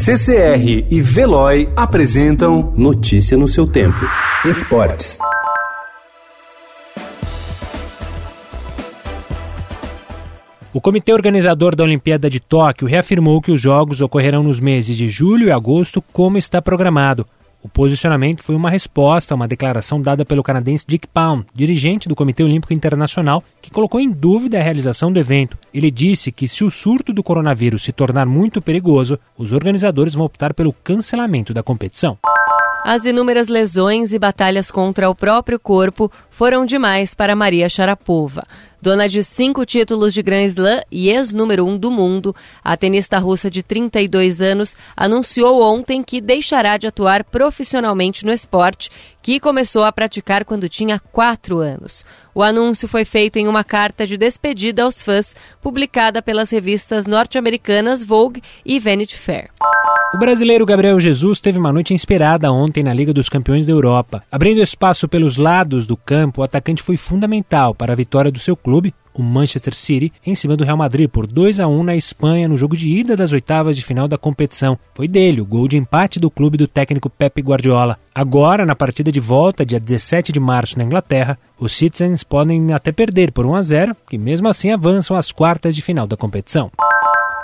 CCR e Veloy apresentam Notícia no seu tempo. Esportes. O comitê organizador da Olimpíada de Tóquio reafirmou que os Jogos ocorrerão nos meses de julho e agosto, como está programado. O posicionamento foi uma resposta a uma declaração dada pelo canadense Dick Pound, dirigente do Comitê Olímpico Internacional, que colocou em dúvida a realização do evento. Ele disse que se o surto do coronavírus se tornar muito perigoso, os organizadores vão optar pelo cancelamento da competição. As inúmeras lesões e batalhas contra o próprio corpo foram demais para Maria Sharapova. Dona de cinco títulos de Grand Slam e ex-número um do mundo, a tenista russa de 32 anos anunciou ontem que deixará de atuar profissionalmente no esporte, que começou a praticar quando tinha quatro anos. O anúncio foi feito em uma carta de despedida aos fãs, publicada pelas revistas norte-americanas Vogue e Vanity Fair. O brasileiro Gabriel Jesus teve uma noite inspirada ontem na Liga dos Campeões da Europa. Abrindo espaço pelos lados do campo, o atacante foi fundamental para a vitória do seu clube, o Manchester City, em cima do Real Madrid por 2 a 1 na Espanha no jogo de ida das oitavas de final da competição. Foi dele o gol de empate do clube do técnico Pep Guardiola. Agora, na partida de volta, dia 17 de março na Inglaterra, os Citizens podem até perder por 1 a 0, que mesmo assim avançam às quartas de final da competição.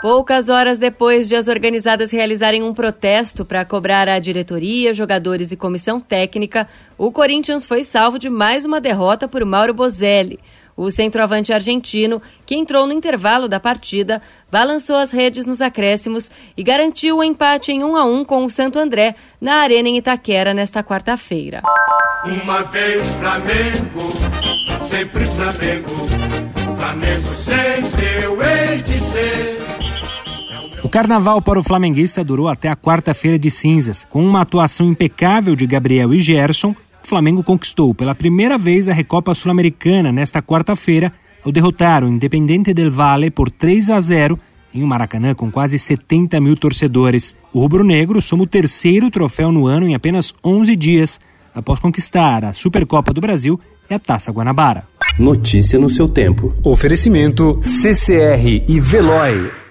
Poucas horas depois de as organizadas realizarem um protesto para cobrar a diretoria, jogadores e comissão técnica, o Corinthians foi salvo de mais uma derrota por Mauro Bozelli. O centroavante argentino, que entrou no intervalo da partida, balançou as redes nos acréscimos e garantiu o empate em 1 a 1 com o Santo André na Arena em Itaquera nesta quarta-feira. Uma vez Flamengo, sempre Flamengo, Flamengo sempre eu hei de ser. O carnaval para o flamenguista durou até a quarta-feira de cinzas. Com uma atuação impecável de Gabriel e Gerson, o Flamengo conquistou pela primeira vez a Recopa Sul-Americana nesta quarta-feira ao derrotar o Independente del Valle por 3 a 0 em um Maracanã com quase 70 mil torcedores. O rubro-negro soma o terceiro troféu no ano em apenas 11 dias, após conquistar a Supercopa do Brasil e a Taça Guanabara. Notícia no seu tempo. Oferecimento CCR e Veloy.